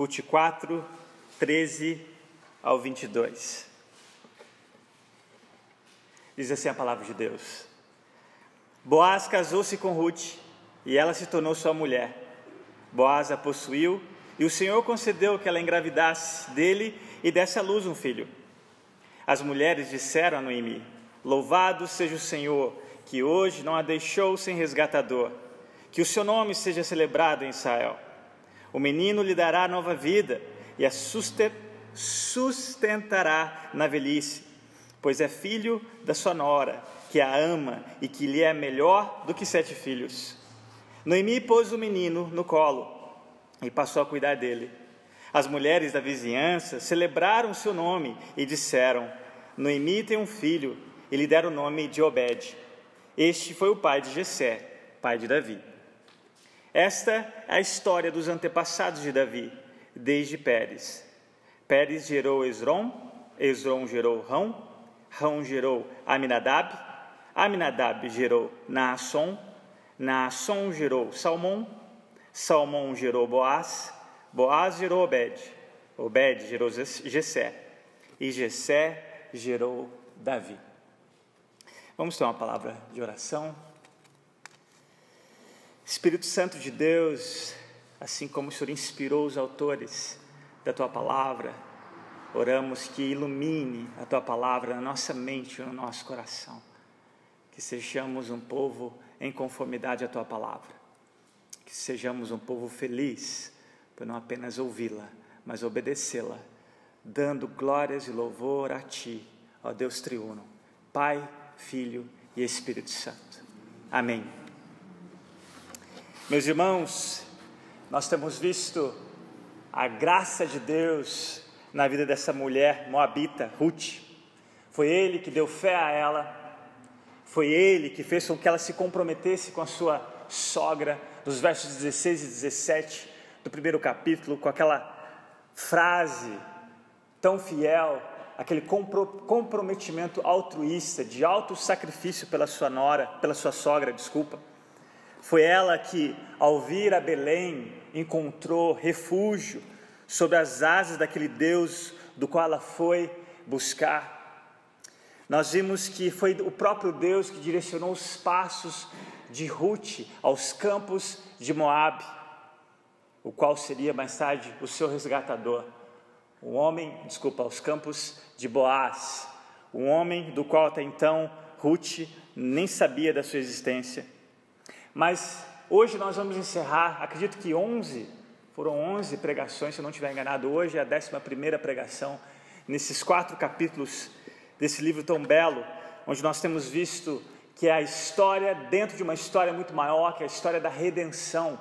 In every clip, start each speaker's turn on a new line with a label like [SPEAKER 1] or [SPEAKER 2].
[SPEAKER 1] Ruth 4, 13 ao 22. Diz assim a palavra de Deus: Boaz casou-se com Ruth e ela se tornou sua mulher. Boaz a possuiu e o Senhor concedeu que ela engravidasse dele e desse à luz um filho. As mulheres disseram a Noemi: Louvado seja o Senhor, que hoje não a deixou sem resgatador. Que o seu nome seja celebrado em Israel. O menino lhe dará nova vida e a sustentará na velhice, pois é filho da sua nora, que a ama e que lhe é melhor do que sete filhos. Noemi pôs o menino no colo e passou a cuidar dele. As mulheres da vizinhança celebraram seu nome e disseram: Noemi tem um filho, e lhe deram o nome de Obed. Este foi o pai de Jessé, pai de Davi. Esta é a história dos antepassados de Davi, desde Pérez. Pérez gerou Esrom, Esrom gerou Rão, Rão gerou Aminadab, Aminadab gerou Naasson, Naasson gerou Salmão, Salmão gerou Boaz, Boaz gerou Obed, Obed gerou Jessé, e Jessé gerou Davi. Vamos ter uma palavra de oração. Espírito Santo de Deus, assim como o Senhor inspirou os autores da tua palavra, oramos que ilumine a tua palavra na nossa mente e no nosso coração. Que sejamos um povo em conformidade à tua palavra. Que sejamos um povo feliz por não apenas ouvi-la, mas obedecê-la, dando glórias e louvor a ti, ó Deus triuno, Pai, Filho e Espírito Santo. Amém. Meus irmãos, nós temos visto a graça de Deus na vida dessa mulher moabita, Ruth. Foi ele que deu fé a ela, foi ele que fez com que ela se comprometesse com a sua sogra, nos versos 16 e 17 do primeiro capítulo, com aquela frase tão fiel, aquele comprometimento altruísta, de alto sacrifício pela sua nora, pela sua sogra, desculpa. Foi ela que, ao vir a Belém, encontrou refúgio sob as asas daquele Deus do qual ela foi buscar. Nós vimos que foi o próprio Deus que direcionou os passos de Ruth aos campos de Moabe, o qual seria mais tarde o seu resgatador. O homem, desculpa, aos campos de Boaz, um homem do qual até então Ruth nem sabia da sua existência. Mas hoje nós vamos encerrar, acredito que 11 foram 11 pregações, se eu não estiver enganado, hoje é a 11 pregação, nesses quatro capítulos desse livro tão belo, onde nós temos visto que é a história dentro de uma história muito maior, que é a história da redenção,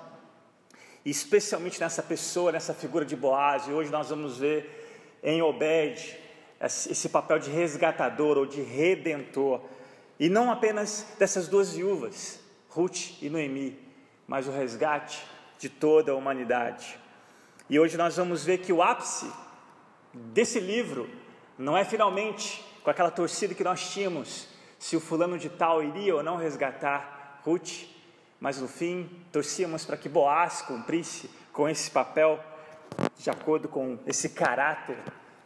[SPEAKER 1] e especialmente nessa pessoa, nessa figura de Boaz, e hoje nós vamos ver em Obed esse papel de resgatador ou de redentor, e não apenas dessas duas viúvas, Ruth e Noemi, mas o resgate de toda a humanidade. E hoje nós vamos ver que o ápice desse livro não é finalmente com aquela torcida que nós tínhamos, se o fulano de tal iria ou não resgatar Ruth, mas no fim torcíamos para que Boaz cumprisse com esse papel, de acordo com esse caráter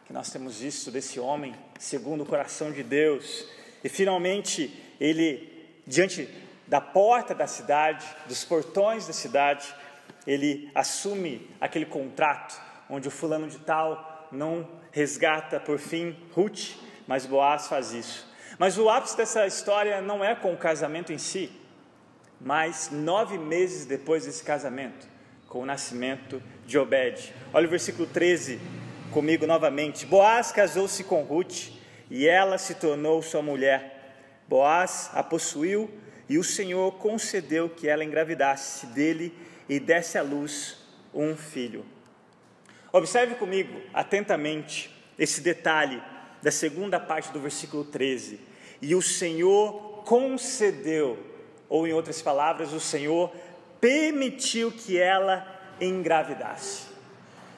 [SPEAKER 1] que nós temos visto desse homem, segundo o coração de Deus. E finalmente ele, diante da porta da cidade, dos portões da cidade, ele assume aquele contrato onde o fulano de tal não resgata por fim Ruth, mas Boaz faz isso. Mas o ápice dessa história não é com o casamento em si, mas nove meses depois desse casamento, com o nascimento de Obed. Olha o versículo 13 comigo novamente. Boaz casou-se com Ruth e ela se tornou sua mulher. Boaz a possuiu e o Senhor concedeu que ela engravidasse dele e desse à luz um filho. Observe comigo atentamente esse detalhe da segunda parte do versículo 13. E o Senhor concedeu, ou em outras palavras, o Senhor permitiu que ela engravidasse.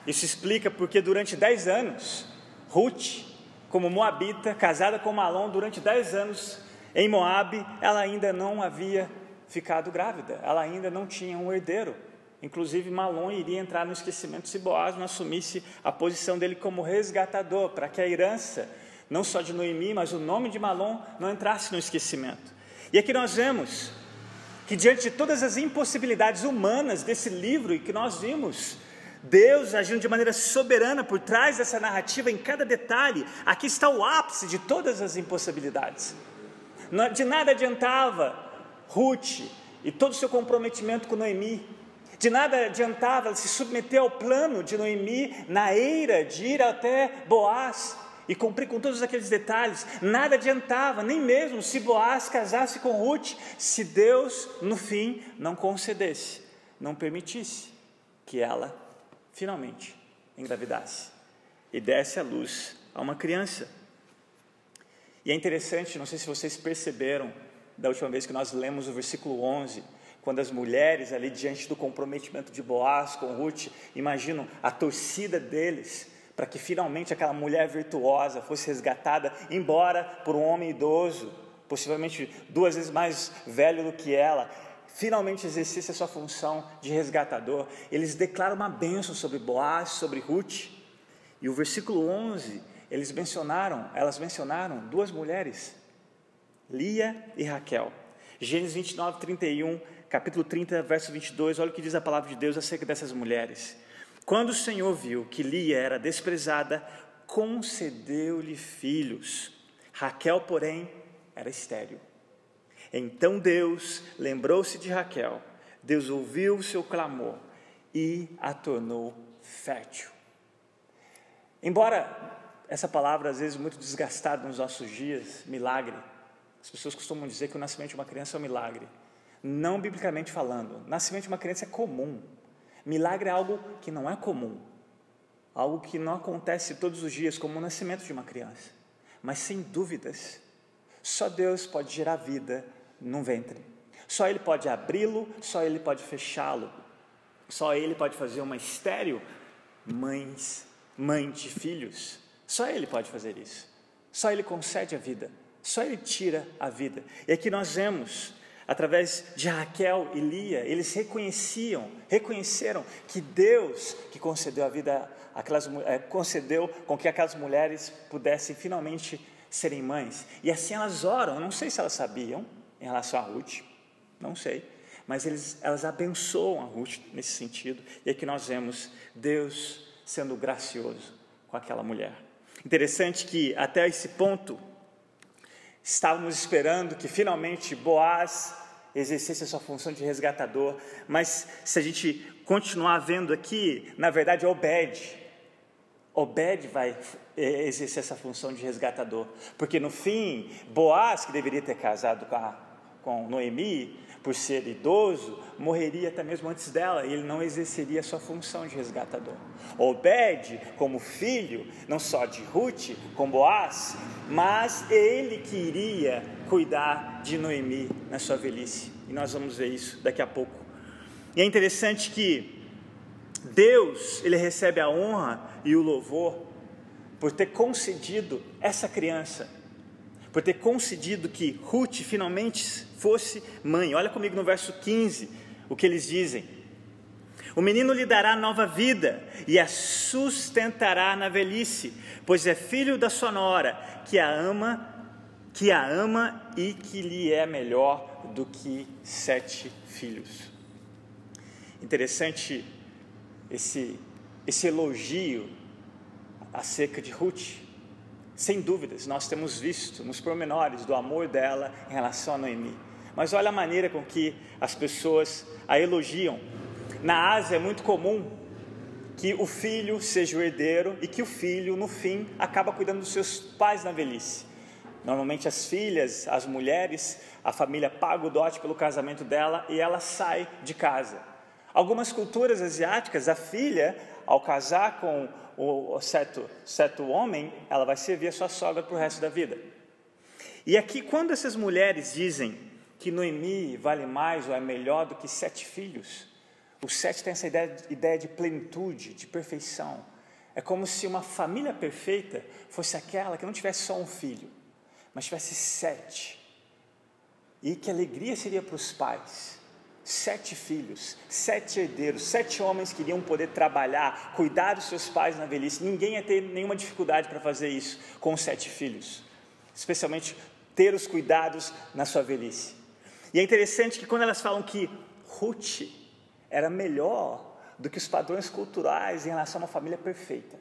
[SPEAKER 1] Isso explica porque durante dez anos, Ruth, como moabita, casada com Malom durante dez anos em Moabe, ela ainda não havia ficado grávida, ela ainda não tinha um herdeiro. Inclusive, Malom iria entrar no esquecimento se Boaz não assumisse a posição dele como resgatador, para que a herança, não só de Noemi, mas o nome de Malom, não entrasse no esquecimento. E aqui nós vemos que, diante de todas as impossibilidades humanas desse livro e que nós vimos, Deus agindo de maneira soberana por trás dessa narrativa em cada detalhe, aqui está o ápice de todas as impossibilidades. De nada adiantava Ruth e todo o seu comprometimento com Noemi, de nada adiantava ela se submeter ao plano de Noemi na eira de ir até Boaz e cumprir com todos aqueles detalhes. Nada adiantava, nem mesmo se Boaz casasse com Ruth, se Deus no fim não concedesse, não permitisse que ela finalmente engravidasse e desse à luz a uma criança. E é interessante, não sei se vocês perceberam da última vez que nós lemos o versículo 11, quando as mulheres ali diante do comprometimento de Boaz com Ruth, imaginam a torcida deles para que finalmente aquela mulher virtuosa fosse resgatada, embora por um homem idoso, possivelmente duas vezes mais velho do que ela, finalmente exercesse a sua função de resgatador. Eles declaram uma bênção sobre Boaz, sobre Ruth. E o versículo 11, eles mencionaram, elas mencionaram duas mulheres, Lia e Raquel. Gênesis 29, 31 capítulo 30, verso 22, olha o que diz a palavra de Deus acerca dessas mulheres. Quando o Senhor viu que Lia era desprezada, concedeu-lhe filhos. Raquel, porém, era estéril. Então Deus lembrou-se de Raquel, Deus ouviu o seu clamor e a tornou fértil. Embora essa palavra, às vezes, muito desgastada nos nossos dias, milagre, as pessoas costumam dizer que o nascimento de uma criança é um milagre não biblicamente falando. Nascimento de uma criança é comum. Milagre é algo que não é comum, algo que não acontece todos os dias, como o nascimento de uma criança. Mas sem dúvidas, só Deus pode gerar vida num ventre. Só Ele pode abri-lo, só Ele pode fechá-lo. Só Ele pode fazer uma estéreo mães, mãe de filhos. Só Ele pode fazer isso. Só Ele concede a vida. Só Ele tira a vida. E aqui nós vemos através de Raquel e Lia, eles reconheciam, reconheceram que Deus que concedeu a vida, aquelas, é, concedeu com que aquelas mulheres pudessem finalmente serem mães. E assim elas oram, não sei se elas sabiam em relação a Ruth, não sei, mas eles, elas abençoam a Ruth nesse sentido. E aqui nós vemos Deus sendo gracioso com aquela mulher. Interessante que até esse ponto Estávamos esperando que finalmente Boaz exercesse a sua função de resgatador, mas se a gente continuar vendo aqui, na verdade é Obed. Obed vai eh, exercer essa função de resgatador, porque no fim, Boaz, que deveria ter casado com, a, com Noemi, por ser idoso, morreria até mesmo antes dela e ele não exerceria sua função de resgatador. Obed, como filho, não só de Ruth, com Boaz, mas ele que iria cuidar de Noemi na sua velhice. E nós vamos ver isso daqui a pouco. E é interessante que Deus, ele recebe a honra e o louvor por ter concedido essa criança por ter concedido que Ruth finalmente fosse mãe. Olha comigo no verso 15 o que eles dizem. O menino lhe dará nova vida e a sustentará na velhice, pois é filho da sua nora, que a ama, que a ama e que lhe é melhor do que sete filhos. Interessante esse, esse elogio acerca de Ruth. Sem dúvidas, nós temos visto nos pormenores do amor dela em relação a Noemi. Mas olha a maneira com que as pessoas a elogiam. Na Ásia é muito comum que o filho seja o herdeiro e que o filho, no fim, acaba cuidando dos seus pais na velhice. Normalmente as filhas, as mulheres, a família paga o dote pelo casamento dela e ela sai de casa. Algumas culturas asiáticas, a filha, ao casar com o certo, certo homem, ela vai servir a sua sogra para o resto da vida. E aqui, quando essas mulheres dizem que Noemi vale mais ou é melhor do que sete filhos, o sete tem essa ideia, ideia de plenitude, de perfeição. É como se uma família perfeita fosse aquela que não tivesse só um filho, mas tivesse sete. E que alegria seria para os pais sete filhos, sete herdeiros, sete homens que iriam poder trabalhar, cuidar dos seus pais na velhice. Ninguém ia ter nenhuma dificuldade para fazer isso com sete filhos, especialmente ter os cuidados na sua velhice. E é interessante que quando elas falam que Ruth era melhor do que os padrões culturais em relação a uma família perfeita.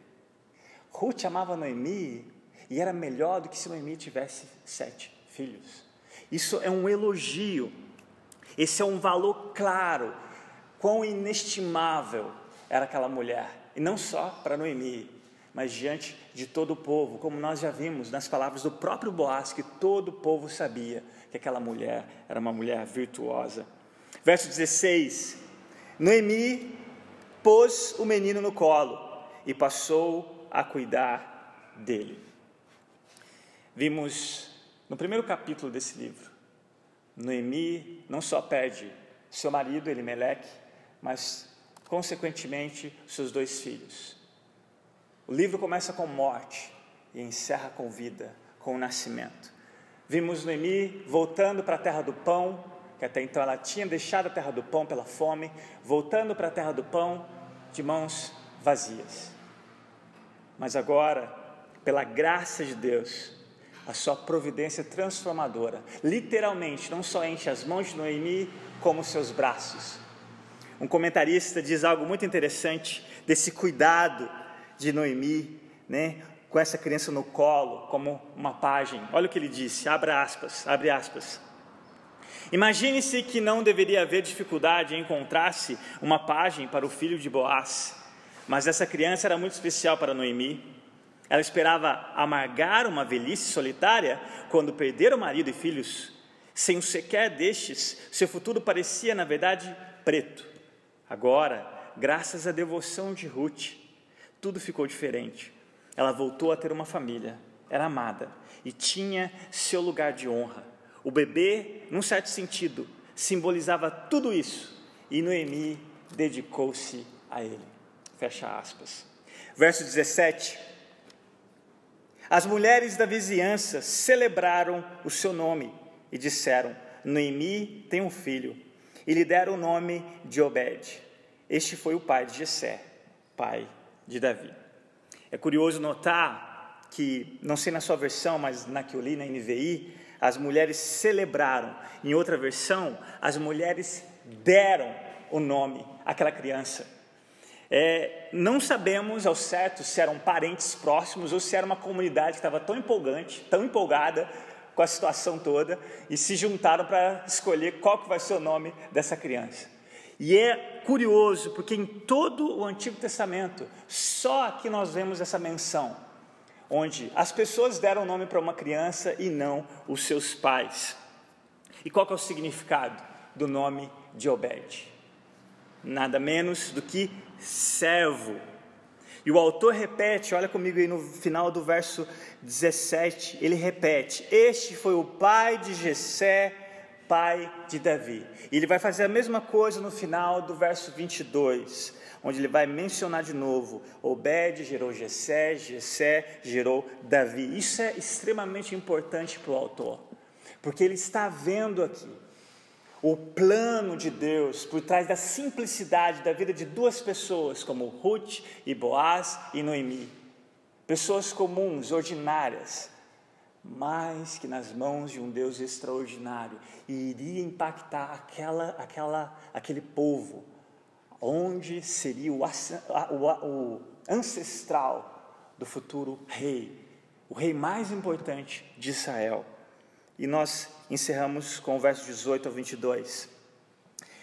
[SPEAKER 1] Ruth amava Noemi e era melhor do que se Noemi tivesse sete filhos. Isso é um elogio esse é um valor claro, quão inestimável era aquela mulher, e não só para Noemi, mas diante de todo o povo, como nós já vimos nas palavras do próprio Boaz, que todo o povo sabia que aquela mulher era uma mulher virtuosa. Verso 16: Noemi pôs o menino no colo e passou a cuidar dele. Vimos no primeiro capítulo desse livro Noemi não só perde seu marido, Elimeleque, mas, consequentemente, seus dois filhos. O livro começa com morte e encerra com vida, com o nascimento. Vimos Noemi voltando para a terra do pão, que até então ela tinha deixado a terra do pão pela fome, voltando para a terra do pão de mãos vazias. Mas agora, pela graça de Deus, a sua providência transformadora. Literalmente, não só enche as mãos de Noemi, como seus braços. Um comentarista diz algo muito interessante desse cuidado de Noemi, né, com essa criança no colo, como uma página. Olha o que ele disse, abre aspas, abre aspas. Imagine-se que não deveria haver dificuldade em encontrar-se uma página para o filho de Boaz, mas essa criança era muito especial para Noemi. Ela esperava amargar uma velhice solitária quando perder o marido e filhos. Sem um sequer destes, seu futuro parecia, na verdade, preto. Agora, graças à devoção de Ruth, tudo ficou diferente. Ela voltou a ter uma família, era amada e tinha seu lugar de honra. O bebê, num certo sentido, simbolizava tudo isso e Noemi dedicou-se a ele. Fecha aspas. Verso 17 as mulheres da vizinhança celebraram o seu nome e disseram: Noemi tem um filho, e lhe deram o nome de Obed. Este foi o pai de Jessé, pai de Davi. É curioso notar que, não sei na sua versão, mas na que eu li na NVI, as mulheres celebraram. Em outra versão, as mulheres deram o nome àquela criança. É, não sabemos ao certo se eram parentes próximos ou se era uma comunidade que estava tão empolgante, tão empolgada com a situação toda e se juntaram para escolher qual que vai ser o nome dessa criança. E é curioso porque em todo o Antigo Testamento só aqui nós vemos essa menção onde as pessoas deram nome para uma criança e não os seus pais. E qual que é o significado do nome de Obed? Nada menos do que servo. E o autor repete, olha comigo aí no final do verso 17, ele repete: Este foi o pai de Jessé, pai de Davi. E ele vai fazer a mesma coisa no final do verso 22, onde ele vai mencionar de novo: Obed gerou Jessé, Jessé gerou Davi. Isso é extremamente importante para o autor, porque ele está vendo aqui o plano de Deus por trás da simplicidade da vida de duas pessoas, como Ruth e Boaz e Noemi. Pessoas comuns, ordinárias, mas que nas mãos de um Deus extraordinário iria impactar aquela, aquela, aquele povo, onde seria o, o, o ancestral do futuro rei, o rei mais importante de Israel. E nós encerramos com o verso 18 ao 22.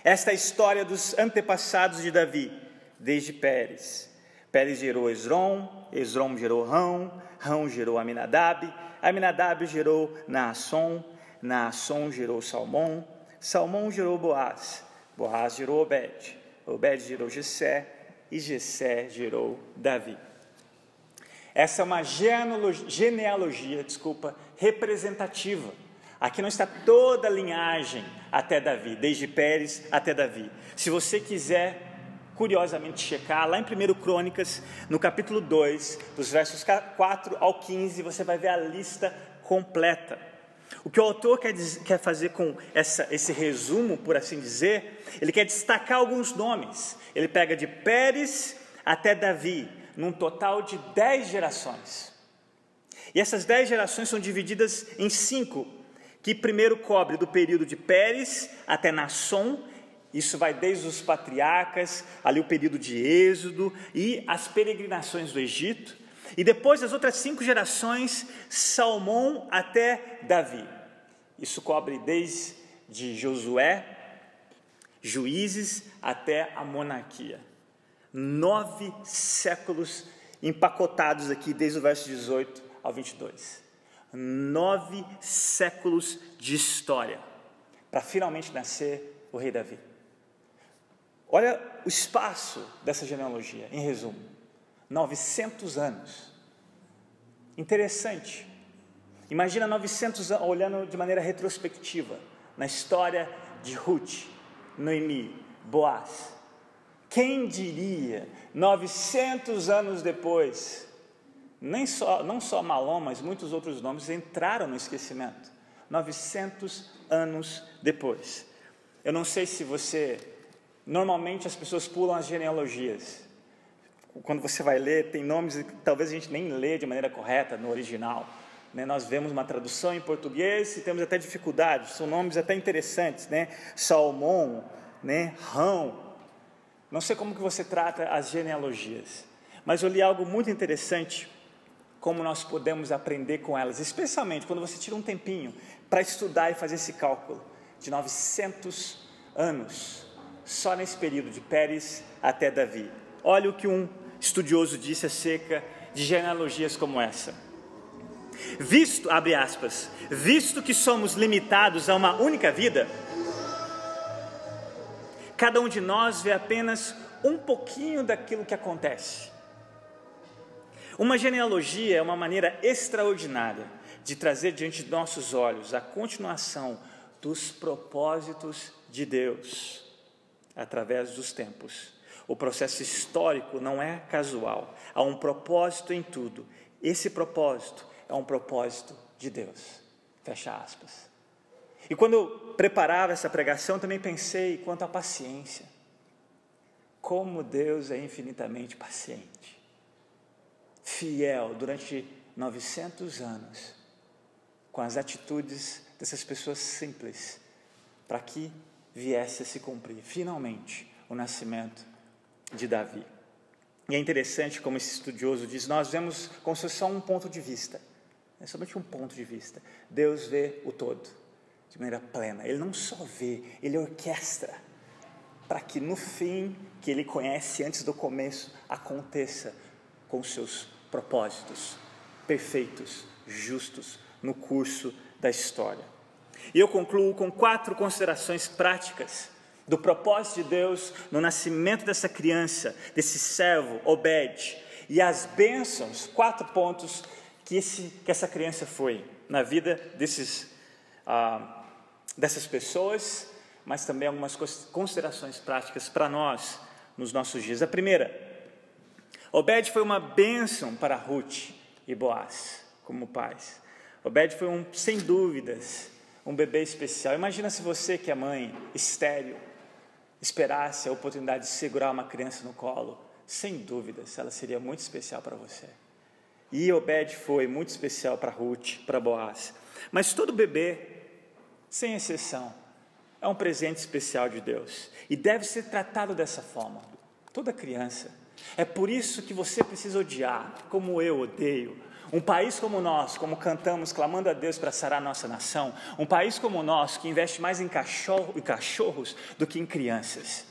[SPEAKER 1] Esta é a história dos antepassados de Davi, desde Pérez. Pérez gerou Esrom, Esrom gerou Rão, Rão gerou Aminadab, Aminadab gerou Naasson, Naasson gerou Salmão, Salmão gerou Boaz, Boaz gerou Obed, Obed gerou Jessé e Jessé gerou Davi. Essa é uma genealogia desculpa, representativa Aqui não está toda a linhagem até Davi, desde Pérez até Davi. Se você quiser curiosamente checar, lá em 1 Crônicas, no capítulo 2, dos versos 4 ao 15, você vai ver a lista completa. O que o autor quer, dizer, quer fazer com essa, esse resumo, por assim dizer, ele quer destacar alguns nomes. Ele pega de Pérez até Davi, num total de dez gerações. E essas dez gerações são divididas em cinco, que primeiro cobre do período de Pérez até Nasson, isso vai desde os patriarcas, ali o período de Êxodo e as peregrinações do Egito. E depois as outras cinco gerações, Salmão até Davi. Isso cobre desde Josué, Juízes até a monarquia. Nove séculos empacotados aqui, desde o verso 18 ao 22. Nove séculos de história para finalmente nascer o rei Davi. Olha o espaço dessa genealogia, em resumo: 900 anos. Interessante. Imagina 900 anos, olhando de maneira retrospectiva, na história de Ruth, Noemi, Boaz. Quem diria, 900 anos depois, nem só, não só Malom, mas muitos outros nomes entraram no esquecimento. 900 anos depois. Eu não sei se você Normalmente as pessoas pulam as genealogias. Quando você vai ler, tem nomes que talvez a gente nem lê de maneira correta no original. Né? Nós vemos uma tradução em português e temos até dificuldades. São nomes até interessantes, né? Salmão, né? Rão. Não sei como que você trata as genealogias, mas eu li algo muito interessante como nós podemos aprender com elas, especialmente quando você tira um tempinho para estudar e fazer esse cálculo de 900 anos só nesse período de Pérez até Davi. Olha o que um estudioso disse acerca de genealogias como essa. Visto, abre aspas, visto que somos limitados a uma única vida, cada um de nós vê apenas um pouquinho daquilo que acontece. Uma genealogia é uma maneira extraordinária de trazer diante de nossos olhos a continuação dos propósitos de Deus através dos tempos. O processo histórico não é casual, há um propósito em tudo. Esse propósito é um propósito de Deus. Fecha aspas. E quando eu preparava essa pregação, também pensei quanto à paciência. Como Deus é infinitamente paciente, fiel durante 900 anos, com as atitudes dessas pessoas simples, para que viesse a se cumprir, finalmente, o nascimento de Davi. E é interessante como esse estudioso diz: nós vemos fosse só um ponto de vista, é somente um ponto de vista. Deus vê o todo, de maneira plena. Ele não só vê, ele orquestra para que no fim, que ele conhece antes do começo, aconteça com seus propósitos perfeitos, justos, no curso da história. E eu concluo com quatro considerações práticas do propósito de Deus no nascimento dessa criança, desse servo, Obed, e as bênçãos, quatro pontos que, esse, que essa criança foi na vida desses, ah, dessas pessoas, mas também algumas considerações práticas para nós nos nossos dias. A primeira, Obed foi uma bênção para Ruth e Boaz como pais. Obed foi um, sem dúvidas, um bebê especial. Imagina se você, que é mãe, estéreo, esperasse a oportunidade de segurar uma criança no colo. Sem dúvidas, ela seria muito especial para você. E Obed foi muito especial para Ruth, para Boaz. Mas todo bebê, sem exceção, é um presente especial de Deus e deve ser tratado dessa forma. Toda criança. É por isso que você precisa odiar, como eu odeio, um país como o nosso, como cantamos, clamando a Deus para sarar a nossa nação, um país como o nosso, que investe mais em, cachorro, cachorros do que em crianças.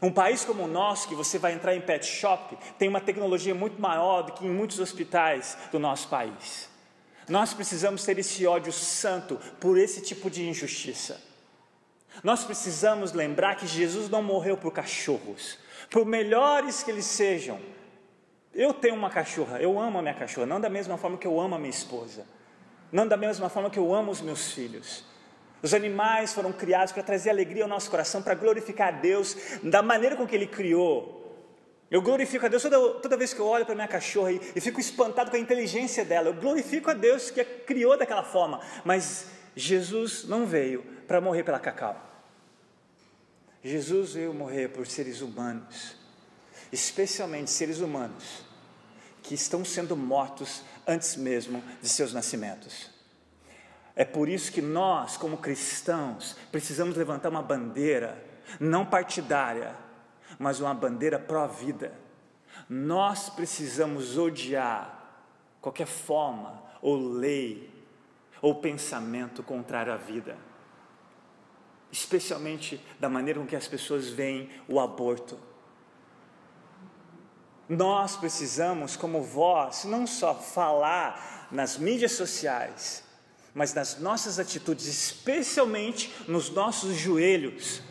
[SPEAKER 1] Um país como o nosso, que você vai entrar em pet shop, tem uma tecnologia muito maior do que em muitos hospitais do nosso país. Nós precisamos ter esse ódio santo por esse tipo de injustiça. Nós precisamos lembrar que Jesus não morreu por cachorros, por melhores que eles sejam, eu tenho uma cachorra, eu amo a minha cachorra, não da mesma forma que eu amo a minha esposa, não da mesma forma que eu amo os meus filhos. Os animais foram criados para trazer alegria ao nosso coração, para glorificar a Deus da maneira com que Ele criou. Eu glorifico a Deus toda, toda vez que eu olho para minha cachorra e, e fico espantado com a inteligência dela. Eu glorifico a Deus que a criou daquela forma. Mas Jesus não veio para morrer pela cacau. Jesus veio morrer por seres humanos, especialmente seres humanos que estão sendo mortos antes mesmo de seus nascimentos. É por isso que nós, como cristãos, precisamos levantar uma bandeira, não partidária, mas uma bandeira pró-vida. Nós precisamos odiar qualquer forma ou lei ou pensamento contrário à vida, especialmente da maneira com que as pessoas veem o aborto. Nós precisamos, como voz, não só falar nas mídias sociais, mas nas nossas atitudes, especialmente nos nossos joelhos.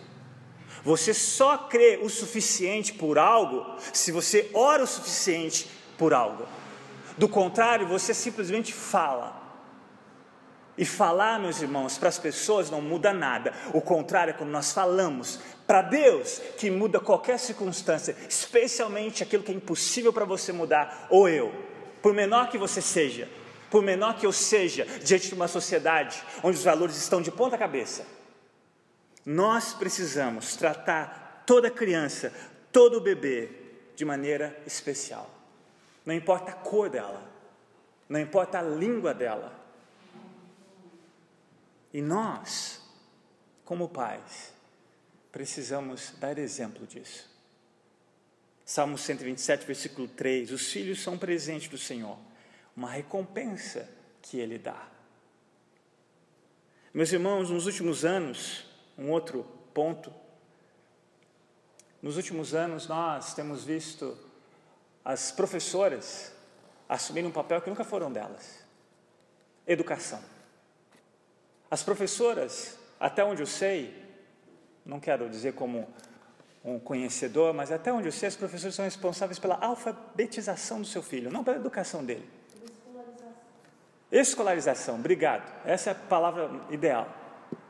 [SPEAKER 1] Você só crê o suficiente por algo se você ora o suficiente por algo. Do contrário, você simplesmente fala. E falar, meus irmãos, para as pessoas não muda nada. O contrário é quando nós falamos para Deus que muda qualquer circunstância, especialmente aquilo que é impossível para você mudar, ou eu, por menor que você seja, por menor que eu seja, diante de uma sociedade onde os valores estão de ponta cabeça. Nós precisamos tratar toda criança, todo bebê, de maneira especial. Não importa a cor dela, não importa a língua dela, e nós, como pais, precisamos dar exemplo disso. Salmo 127, versículo 3: Os filhos são presentes do Senhor, uma recompensa que Ele dá. Meus irmãos, nos últimos anos, um outro ponto, nos últimos anos nós temos visto as professoras assumirem um papel que nunca foram delas: educação. As professoras, até onde eu sei, não quero dizer como um conhecedor, mas até onde eu sei, as professoras são responsáveis pela alfabetização do seu filho, não pela educação dele. Escolarização. Escolarização, obrigado. Essa é a palavra ideal.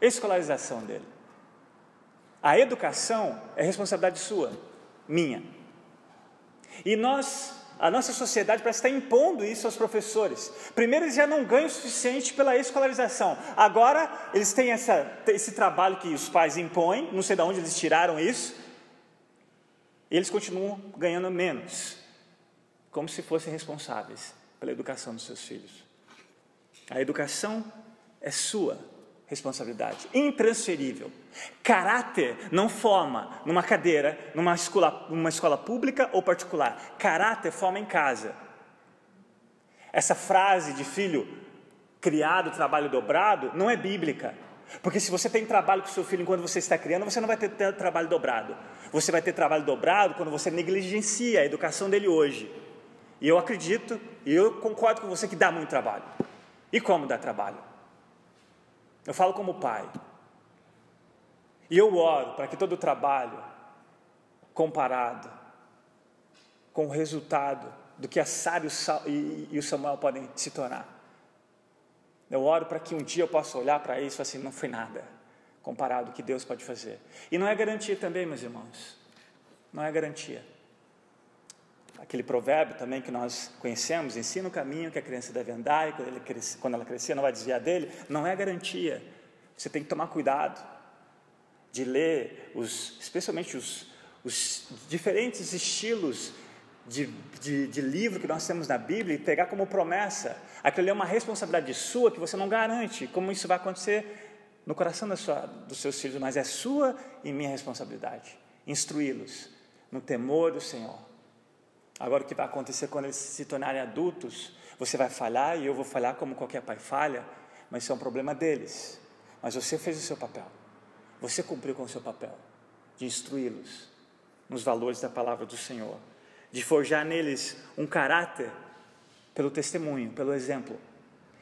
[SPEAKER 1] Escolarização dele. A educação é responsabilidade sua, minha. E nós a nossa sociedade parece estar impondo isso aos professores. Primeiro, eles já não ganham o suficiente pela escolarização. Agora, eles têm essa, esse trabalho que os pais impõem, não sei de onde eles tiraram isso, e eles continuam ganhando menos, como se fossem responsáveis pela educação dos seus filhos. A educação é sua, responsabilidade, intransferível. Caráter não forma numa cadeira, numa escola, numa escola pública ou particular. Caráter forma em casa. Essa frase de filho criado, trabalho dobrado, não é bíblica. Porque se você tem trabalho com seu filho enquanto você está criando, você não vai ter, trabalho dobrado. Você vai ter trabalho dobrado quando você negligencia a educação dele hoje. E eu acredito, e eu concordo com você que dá muito trabalho. E como dá trabalho? Eu falo como pai. E eu oro para que todo o trabalho comparado com o resultado do que a Sara e o Samuel podem se tornar. Eu oro para que um dia eu possa olhar para isso e falar assim, não foi nada comparado com o que Deus pode fazer. E não é garantia também, meus irmãos. Não é garantia. Aquele provérbio também que nós conhecemos, ensina o caminho que a criança deve andar e quando, ele cresce, quando ela crescer não vai desviar dele, não é garantia. Você tem que tomar cuidado de ler, os, especialmente os, os diferentes estilos de, de, de, livro que nós temos na Bíblia e pegar como promessa. Aquilo é uma responsabilidade sua que você não garante como isso vai acontecer no coração da sua, dos seus filhos, mas é sua e minha responsabilidade. Instruí-los no temor do Senhor Agora, o que vai acontecer quando eles se tornarem adultos? Você vai falhar e eu vou falhar como qualquer pai falha, mas isso é um problema deles. Mas você fez o seu papel. Você cumpriu com o seu papel de instruí-los nos valores da palavra do Senhor, de forjar neles um caráter pelo testemunho, pelo exemplo,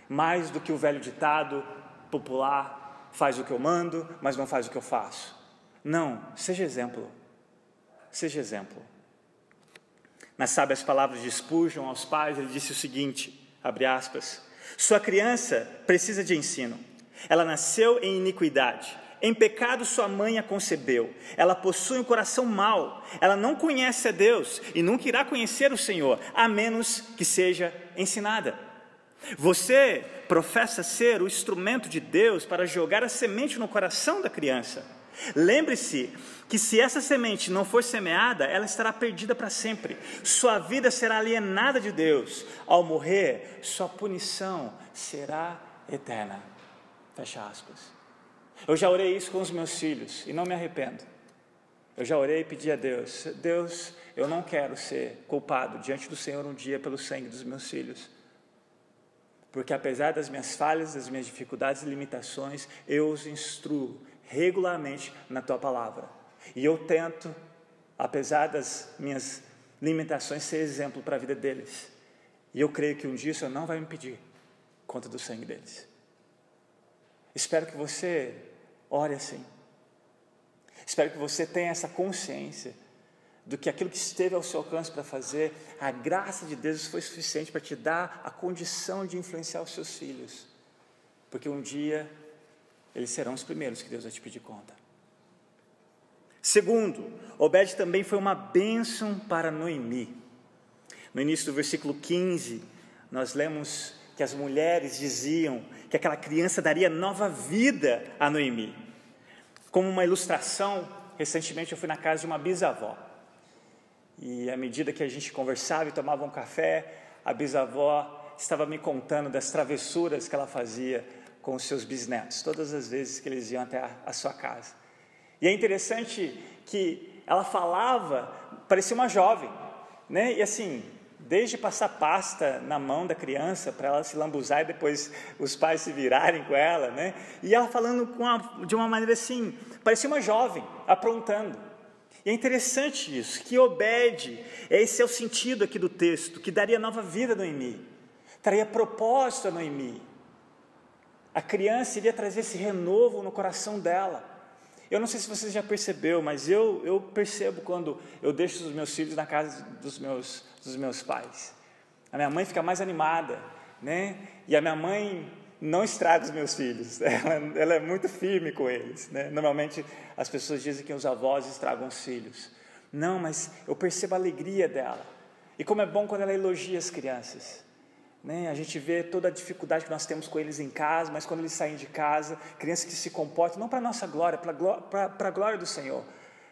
[SPEAKER 1] mais do que o velho ditado popular: faz o que eu mando, mas não faz o que eu faço. Não, seja exemplo. Seja exemplo. Nas sábias palavras de Spurgeon aos pais, ele disse o seguinte, abre aspas, sua criança precisa de ensino. Ela nasceu em iniquidade. Em pecado sua mãe a concebeu. Ela possui um coração mau. Ela não conhece a Deus e nunca irá conhecer o Senhor, a menos que seja ensinada. Você professa ser o instrumento de Deus para jogar a semente no coração da criança. Lembre-se que se essa semente não for semeada, ela estará perdida para sempre. Sua vida será alienada de Deus. Ao morrer, sua punição será eterna. Fecha aspas. Eu já orei isso com os meus filhos e não me arrependo. Eu já orei e pedi a Deus: Deus, eu não quero ser culpado diante do Senhor um dia pelo sangue dos meus filhos. Porque apesar das minhas falhas, das minhas dificuldades e limitações, eu os instruo regularmente na tua palavra. E eu tento, apesar das minhas limitações, ser exemplo para a vida deles. E eu creio que um dia isso não vai me pedir conta do sangue deles. Espero que você ore assim. Espero que você tenha essa consciência do que aquilo que esteve ao seu alcance para fazer, a graça de Deus foi suficiente para te dar a condição de influenciar os seus filhos. Porque um dia eles serão os primeiros que Deus vai te pedir conta. Segundo, Obed também foi uma bênção para Noemi. No início do versículo 15, nós lemos que as mulheres diziam que aquela criança daria nova vida a Noemi. Como uma ilustração, recentemente eu fui na casa de uma bisavó. E à medida que a gente conversava e tomava um café, a bisavó estava me contando das travessuras que ela fazia com os seus bisnetos, todas as vezes que eles iam até a, a sua casa. E é interessante que ela falava, parecia uma jovem, né? E assim, desde passar pasta na mão da criança para ela se lambuzar e depois os pais se virarem com ela, né? E ela falando uma, de uma maneira assim, parecia uma jovem, aprontando. E é interessante isso, que Obed, esse é o sentido aqui do texto, que daria nova vida a Noemi, traria propósito a Noemi, a criança iria trazer esse renovo no coração dela. Eu não sei se você já percebeu, mas eu, eu percebo quando eu deixo os meus filhos na casa dos meus, dos meus pais. A minha mãe fica mais animada, né? E a minha mãe não estraga os meus filhos, ela, ela é muito firme com eles. Né? Normalmente as pessoas dizem que os avós estragam os filhos. Não, mas eu percebo a alegria dela. E como é bom quando ela elogia as crianças. Né? A gente vê toda a dificuldade que nós temos com eles em casa, mas quando eles saem de casa, crianças que se comportam, não para a nossa glória, para a glória do Senhor.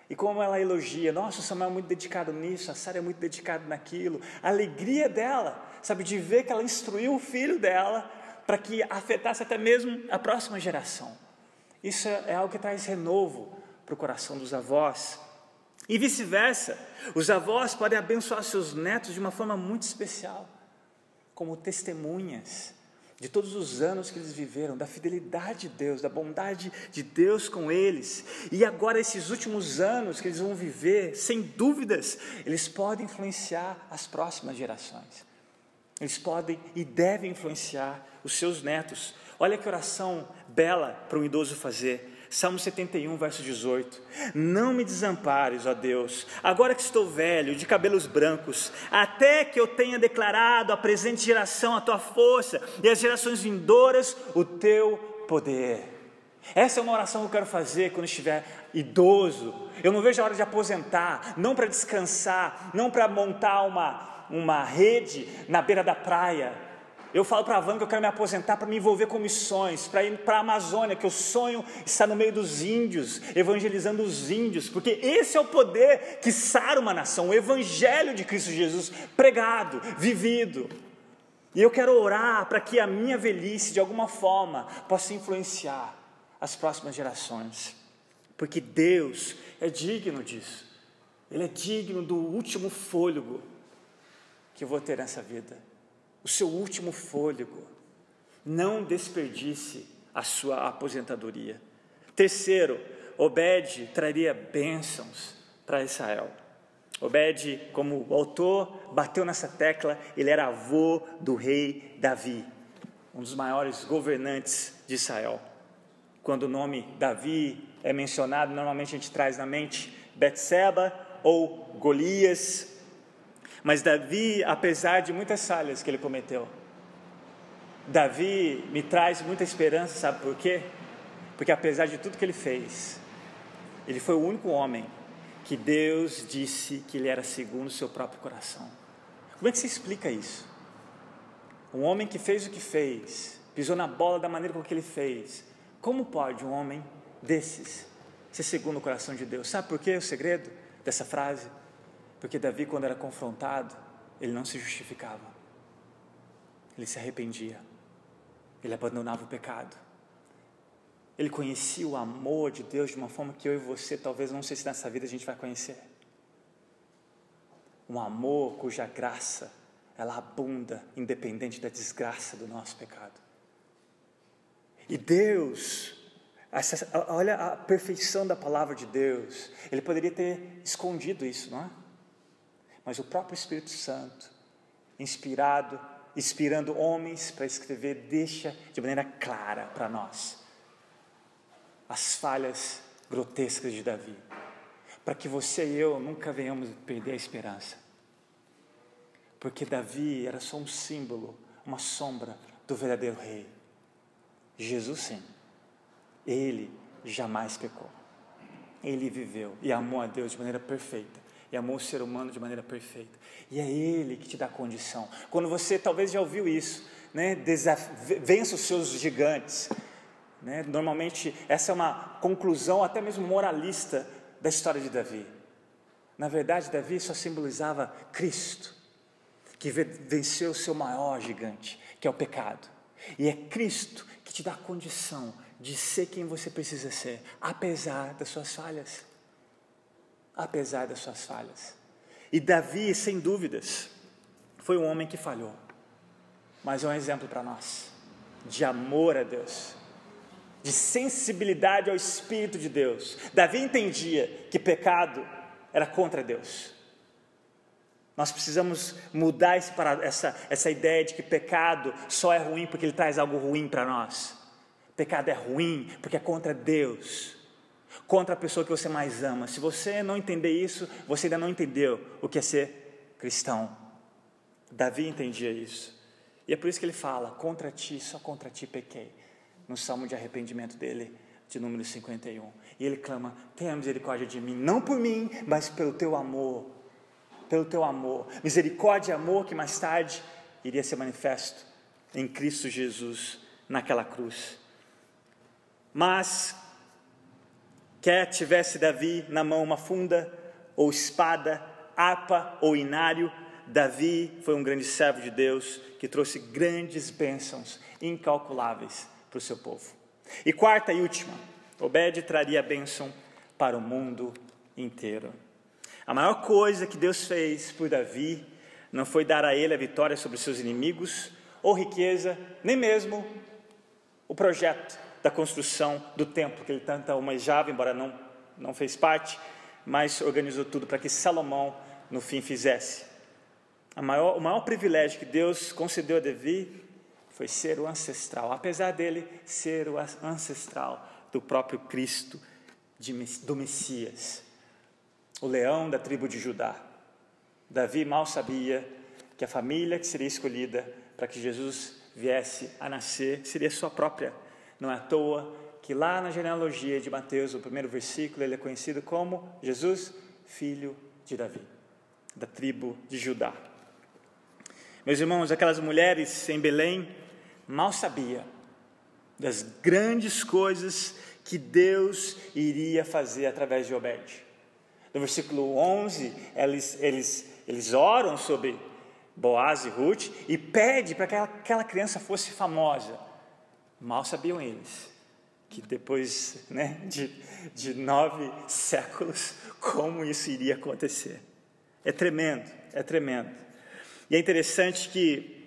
[SPEAKER 1] E como ela elogia, nossa, o Samuel é muito dedicado nisso, a Sara é muito dedicada naquilo. A alegria dela, sabe, de ver que ela instruiu o filho dela para que afetasse até mesmo a próxima geração. Isso é algo que traz renovo para o coração dos avós. E vice-versa, os avós podem abençoar seus netos de uma forma muito especial como testemunhas de todos os anos que eles viveram, da fidelidade de Deus, da bondade de Deus com eles. E agora, esses últimos anos que eles vão viver, sem dúvidas, eles podem influenciar as próximas gerações. Eles podem e devem influenciar os seus netos. Olha que oração bela para um idoso fazer. Salmo 71, verso 18: Não me desampares, ó Deus, agora que estou velho, de cabelos brancos, até que eu tenha declarado à presente geração a tua força e às gerações vindouras o teu poder. Essa é uma oração que eu quero fazer quando estiver idoso. Eu não vejo a hora de aposentar, não para descansar, não para montar uma, uma rede na beira da praia, eu falo para a Van que eu quero me aposentar para me envolver com missões, para ir para a Amazônia, que eu sonho estar no meio dos índios, evangelizando os índios, porque esse é o poder que sara uma nação, o Evangelho de Cristo Jesus pregado, vivido. E eu quero orar para que a minha velhice, de alguma forma, possa influenciar as próximas gerações, porque Deus é digno disso, Ele é digno do último fôlego que eu vou ter nessa vida o seu último fôlego. Não desperdice a sua aposentadoria. Terceiro, Obed traria bênçãos para Israel. Obed, como autor bateu nessa tecla, ele era avô do rei Davi, um dos maiores governantes de Israel. Quando o nome Davi é mencionado, normalmente a gente traz na mente Betseba ou Golias, mas Davi, apesar de muitas falhas que ele cometeu, Davi me traz muita esperança, sabe por quê? Porque apesar de tudo que ele fez, ele foi o único homem que Deus disse que ele era segundo o seu próprio coração. Como é que se explica isso? Um homem que fez o que fez, pisou na bola da maneira como que ele fez. Como pode um homem desses ser segundo o coração de Deus? Sabe por quê o segredo dessa frase? Porque Davi, quando era confrontado, ele não se justificava, ele se arrependia, ele abandonava o pecado, ele conhecia o amor de Deus de uma forma que eu e você, talvez, não sei se nessa vida a gente vai conhecer. Um amor cuja graça, ela abunda, independente da desgraça do nosso pecado. E Deus, essa, olha a perfeição da palavra de Deus, Ele poderia ter escondido isso, não é? Mas o próprio Espírito Santo, inspirado, inspirando homens para escrever, deixa de maneira clara para nós as falhas grotescas de Davi, para que você e eu nunca venhamos perder a esperança. Porque Davi era só um símbolo, uma sombra do verdadeiro rei. Jesus, sim, ele jamais pecou. Ele viveu e amou a Deus de maneira perfeita e amou o ser humano de maneira perfeita. E é Ele que te dá condição. Quando você talvez já ouviu isso, né? Desaf... vença os seus gigantes, né? Normalmente, essa é uma conclusão até mesmo moralista da história de Davi. Na verdade, Davi só simbolizava Cristo, que venceu o seu maior gigante, que é o pecado. E é Cristo que te dá a condição de ser quem você precisa ser, apesar das suas falhas. Apesar das suas falhas. E Davi, sem dúvidas, foi um homem que falhou, mas é um exemplo para nós de amor a Deus, de sensibilidade ao Espírito de Deus. Davi entendia que pecado era contra Deus. Nós precisamos mudar esse, essa, essa ideia de que pecado só é ruim porque ele traz algo ruim para nós. Pecado é ruim porque é contra Deus, contra a pessoa que você mais ama. Se você não entender isso, você ainda não entendeu o que é ser cristão. Davi entendia isso. E é por isso que ele fala: contra ti, só contra ti pequei no salmo de arrependimento dele, de número 51. E ele clama: Tenha misericórdia de mim, não por mim, mas pelo teu amor. Pelo teu amor. Misericórdia e amor que mais tarde iria ser manifesto em Cristo Jesus naquela cruz. Mas, quer tivesse Davi na mão uma funda, ou espada, harpa ou inário, Davi foi um grande servo de Deus que trouxe grandes bênçãos incalculáveis para o seu povo. E quarta e última, Obed traria bênção para o mundo inteiro. A maior coisa que Deus fez por Davi não foi dar a ele a vitória sobre seus inimigos ou riqueza, nem mesmo o projeto da construção do templo que ele tanto almejava, embora não, não fez parte, mas organizou tudo para que Salomão no fim fizesse. Maior, o maior privilégio que Deus concedeu a Davi foi ser o ancestral, apesar dele ser o ancestral do próprio Cristo, de, do Messias, o leão da tribo de Judá. Davi mal sabia que a família que seria escolhida para que Jesus viesse a nascer seria sua própria. Não é à toa que lá na genealogia de Mateus, o primeiro versículo, ele é conhecido como Jesus, filho de Davi, da tribo de Judá. Meus irmãos, aquelas mulheres em Belém mal sabia das grandes coisas que Deus iria fazer através de Obed. No versículo 11, eles, eles, eles oram sobre Boaz e Ruth e pede para que aquela, aquela criança fosse famosa. Mal sabiam eles que depois né, de, de nove séculos, como isso iria acontecer. É tremendo, é tremendo. E é interessante que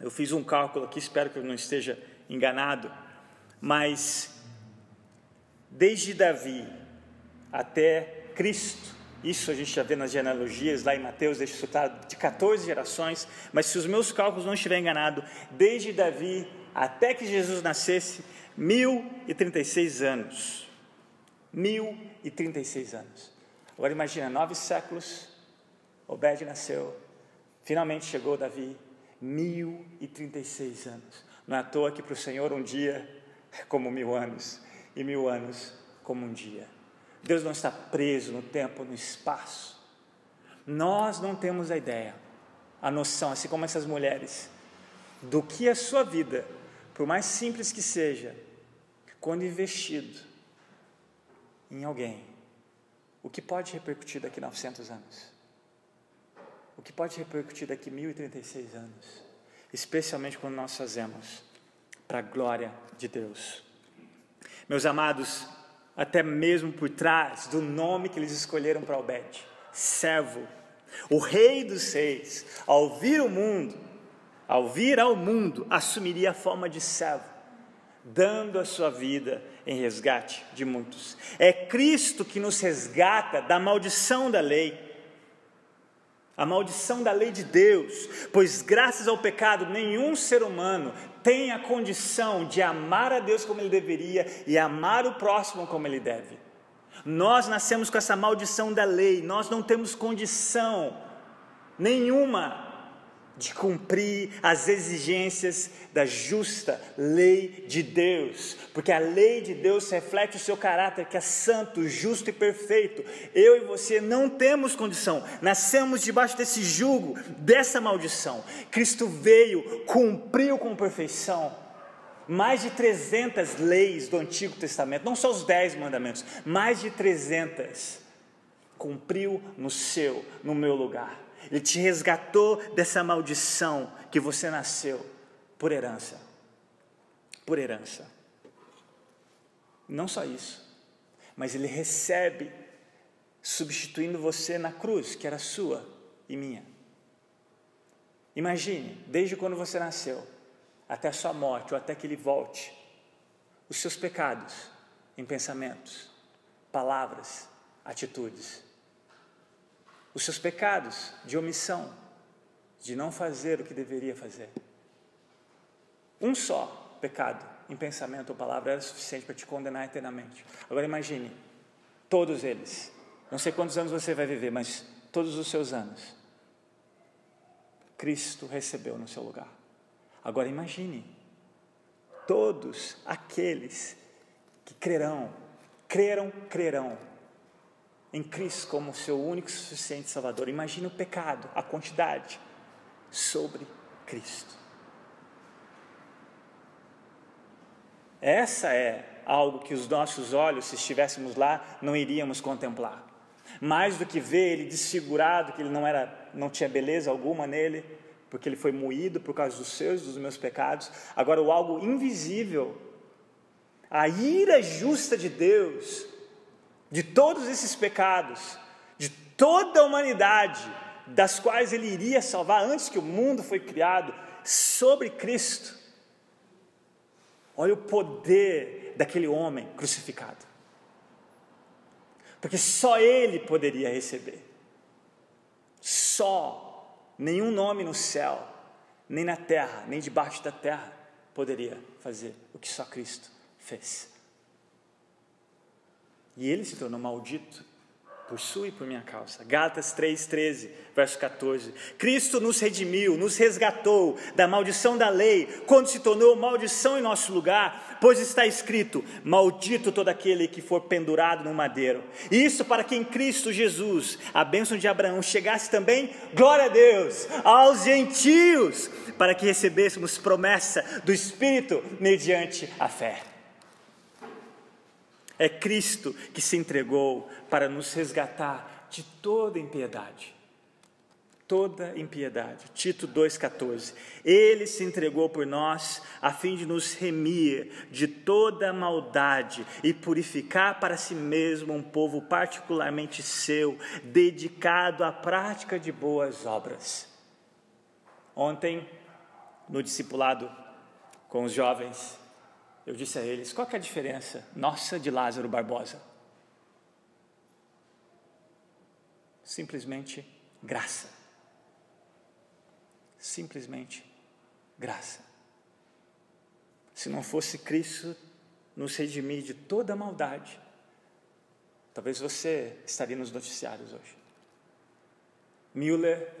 [SPEAKER 1] eu fiz um cálculo aqui, espero que eu não esteja enganado, mas desde Davi até Cristo, isso a gente já vê nas genealogias, lá em Mateus, deixa citado, de 14 gerações, mas se os meus cálculos não estiverem enganados, desde Davi até que Jesus nascesse, 1036 anos. 1036 anos. Agora imagina, nove séculos, Obed nasceu, finalmente chegou Davi, 1036 anos. Não é à toa que para o Senhor um dia é como mil anos, e mil anos como um dia. Deus não está preso no tempo, no espaço. Nós não temos a ideia, a noção, assim como essas mulheres, do que a sua vida, por mais simples que seja, quando investido em alguém, o que pode repercutir daqui a 900 anos? O que pode repercutir daqui a 1036 anos? Especialmente quando nós fazemos para a glória de Deus. Meus amados, até mesmo por trás do nome que eles escolheram para Obed, servo, o rei dos reis, ao vir o mundo, ao vir ao mundo, assumiria a forma de servo, dando a sua vida em resgate de muitos. É Cristo que nos resgata da maldição da lei. A maldição da lei de Deus, pois graças ao pecado nenhum ser humano tem a condição de amar a Deus como ele deveria e amar o próximo como ele deve. Nós nascemos com essa maldição da lei, nós não temos condição nenhuma de cumprir as exigências da justa lei de Deus, porque a lei de Deus reflete o seu caráter que é santo, justo e perfeito. Eu e você não temos condição, nascemos debaixo desse jugo, dessa maldição. Cristo veio, cumpriu com perfeição mais de 300 leis do Antigo Testamento, não só os 10 mandamentos, mais de 300 cumpriu no seu, no meu lugar. Ele te resgatou dessa maldição que você nasceu por herança. Por herança. Não só isso, mas ele recebe substituindo você na cruz, que era sua e minha. Imagine, desde quando você nasceu até a sua morte ou até que ele volte, os seus pecados em pensamentos, palavras, atitudes os seus pecados de omissão, de não fazer o que deveria fazer. Um só pecado em pensamento ou palavra era suficiente para te condenar eternamente. Agora imagine, todos eles, não sei quantos anos você vai viver, mas todos os seus anos, Cristo recebeu no seu lugar. Agora imagine, todos aqueles que crerão, creram, crerão em Cristo como seu único e suficiente Salvador. Imagine o pecado, a quantidade sobre Cristo. Essa é algo que os nossos olhos, se estivéssemos lá, não iríamos contemplar. Mais do que ver ele desfigurado, que ele não era, não tinha beleza alguma nele, porque ele foi moído por causa dos seus, dos meus pecados. Agora o algo invisível, a ira justa de Deus, de todos esses pecados, de toda a humanidade, das quais ele iria salvar antes que o mundo foi criado, sobre Cristo. Olha o poder daquele homem crucificado. Porque só ele poderia receber. Só. Nenhum nome no céu, nem na terra, nem debaixo da terra poderia fazer o que só Cristo fez. E ele se tornou maldito por sua e por minha causa. Gálatas 3:13, verso 14. Cristo nos redimiu, nos resgatou da maldição da lei, quando se tornou maldição em nosso lugar, pois está escrito: Maldito todo aquele que for pendurado no madeiro. Isso para que em Cristo Jesus a bênção de Abraão chegasse também, glória a Deus, aos gentios, para que recebêssemos promessa do Espírito mediante a fé. É Cristo que se entregou para nos resgatar de toda impiedade. Toda impiedade. Tito 2,14. Ele se entregou por nós a fim de nos remir de toda maldade e purificar para si mesmo um povo particularmente seu, dedicado à prática de boas obras. Ontem, no discipulado com os jovens, eu disse a eles: qual é a diferença nossa de Lázaro Barbosa? Simplesmente graça. Simplesmente graça. Se não fosse Cristo nos redimir de toda a maldade, talvez você estaria nos noticiários hoje. Müller,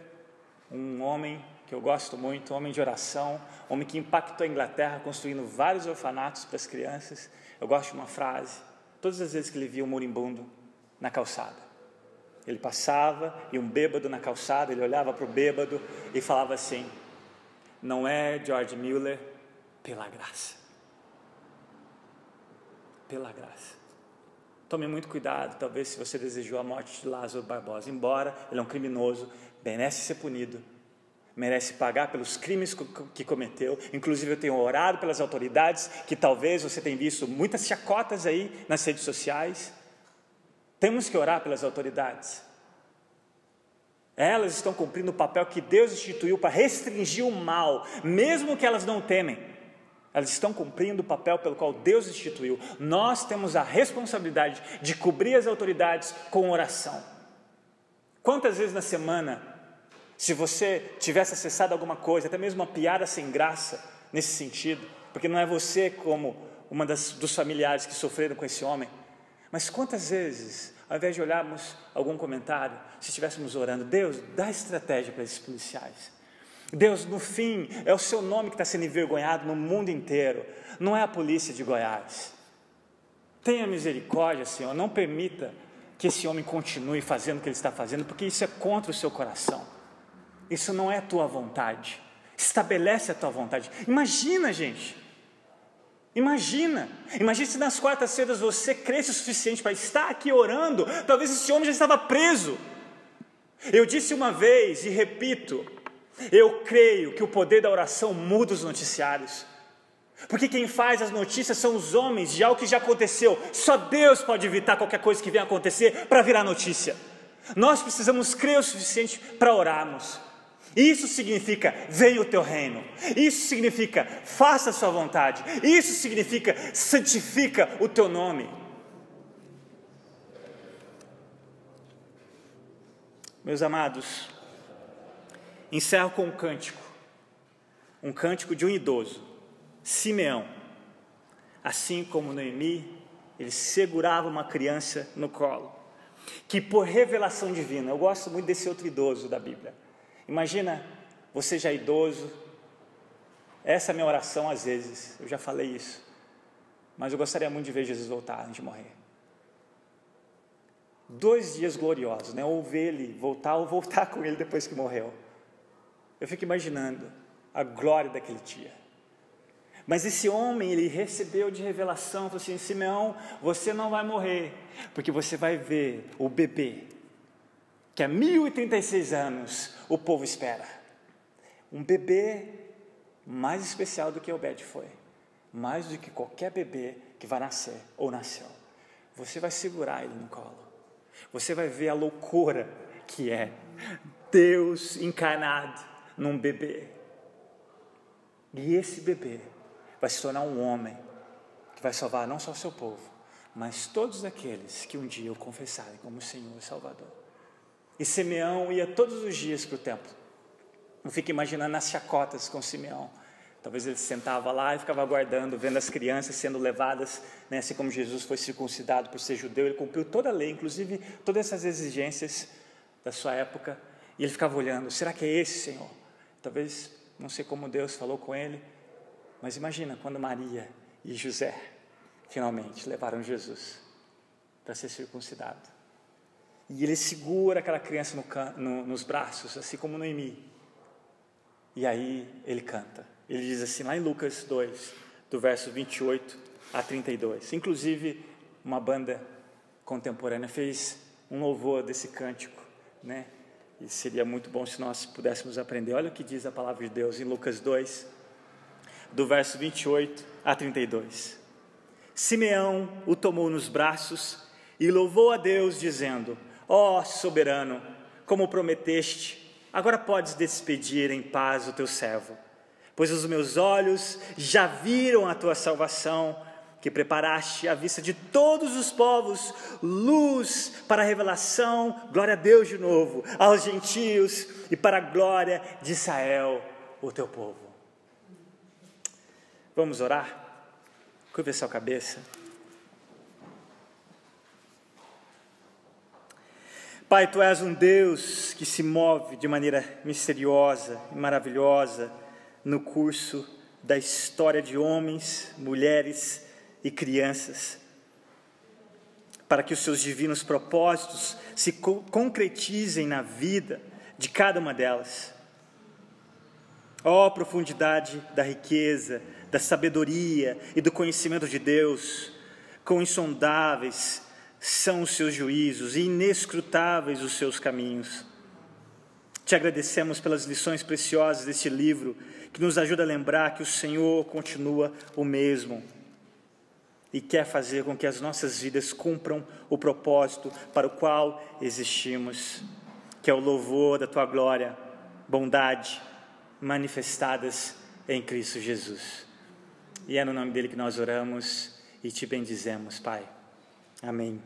[SPEAKER 1] um homem que eu gosto muito, homem de oração, homem que impactou a Inglaterra construindo vários orfanatos para as crianças. Eu gosto de uma frase, todas as vezes que ele via um moribundo na calçada. Ele passava e um bêbado na calçada, ele olhava para o bêbado e falava assim: Não é George Mueller, pela graça. Pela graça. Tome muito cuidado, talvez se você desejou a morte de Lázaro Barbosa, embora ele é um criminoso, merece ser punido, merece pagar pelos crimes que cometeu. Inclusive, eu tenho orado pelas autoridades, que talvez você tenha visto muitas chacotas aí nas redes sociais. Temos que orar pelas autoridades. Elas estão cumprindo o papel que Deus instituiu para restringir o mal, mesmo que elas não temem. Elas estão cumprindo o papel pelo qual Deus instituiu. Nós temos a responsabilidade de cobrir as autoridades com oração. Quantas vezes na semana, se você tivesse acessado alguma coisa, até mesmo uma piada sem graça nesse sentido, porque não é você como uma das, dos familiares que sofreram com esse homem, mas quantas vezes, ao invés de olharmos algum comentário, se estivéssemos orando, Deus, dá estratégia para esses policiais. Deus, no fim, é o seu nome que está sendo envergonhado no mundo inteiro, não é a polícia de Goiás. Tenha misericórdia, Senhor, não permita que esse homem continue fazendo o que ele está fazendo, porque isso é contra o seu coração. Isso não é a tua vontade. Estabelece a tua vontade. Imagina, gente. Imagina, imagina se nas quartas-feiras você cresce o suficiente para estar aqui orando, talvez esse homem já estava preso. Eu disse uma vez e repito, eu creio que o poder da oração muda os noticiários. Porque quem faz as notícias são os homens de algo que já aconteceu. Só Deus pode evitar qualquer coisa que venha acontecer para virar notícia. Nós precisamos crer o suficiente para orarmos. Isso significa venha o teu reino. Isso significa faça a sua vontade. Isso significa santifica o teu nome. Meus amados, Encerro com um cântico, um cântico de um idoso, Simeão. Assim como Noemi, ele segurava uma criança no colo, que por revelação divina, eu gosto muito desse outro idoso da Bíblia. Imagina você já idoso, essa é a minha oração às vezes, eu já falei isso, mas eu gostaria muito de ver Jesus voltar antes de morrer. Dois dias gloriosos, né? Ou ver ele voltar ou voltar com ele depois que morreu. Eu fico imaginando a glória daquele dia. Mas esse homem, ele recebeu de revelação, falou assim: Simeão, você não vai morrer, porque você vai ver o bebê, que há 1036 anos o povo espera. Um bebê mais especial do que Obed foi, mais do que qualquer bebê que vai nascer ou nasceu. Você vai segurar ele no colo, você vai ver a loucura que é Deus encarnado num bebê. E esse bebê vai se tornar um homem que vai salvar não só seu povo, mas todos aqueles que um dia o confessarem como Senhor e Salvador. E Simeão ia todos os dias para o templo. Não fica imaginando as chacotas com Simeão. Talvez ele sentava lá e ficava aguardando, vendo as crianças sendo levadas, né, assim como Jesus foi circuncidado por ser judeu, ele cumpriu toda a lei, inclusive todas essas exigências da sua época, e ele ficava olhando: será que é esse, Senhor? Talvez, não sei como Deus falou com ele, mas imagina quando Maria e José finalmente levaram Jesus para ser circuncidado. E ele segura aquela criança no, no, nos braços, assim como Noemi. E aí ele canta. Ele diz assim, lá em Lucas 2, do verso 28 a 32. Inclusive, uma banda contemporânea fez um louvor desse cântico, né? E seria muito bom se nós pudéssemos aprender. Olha o que diz a palavra de Deus em Lucas 2, do verso 28 a 32. Simeão o tomou nos braços e louvou a Deus, dizendo: Ó oh, soberano, como prometeste, agora podes despedir em paz o teu servo, pois os meus olhos já viram a tua salvação que preparaste à vista de todos os povos luz para a revelação, glória a Deus de novo, aos gentios e para a glória de Israel, o teu povo. Vamos orar? Curva sua cabeça. Pai, tu és um Deus que se move de maneira misteriosa e maravilhosa no curso da história de homens, mulheres e crianças, para que os seus divinos propósitos se co concretizem na vida de cada uma delas. Ó oh, profundidade da riqueza, da sabedoria e do conhecimento de Deus, quão insondáveis são os seus juízos e inescrutáveis os seus caminhos. Te agradecemos pelas lições preciosas deste livro, que nos ajuda a lembrar que o Senhor continua o mesmo e quer fazer com que as nossas vidas cumpram o propósito para o qual existimos, que é o louvor da tua glória, bondade manifestadas em Cristo Jesus. E é no nome dele que nós oramos e te bendizemos, Pai. Amém.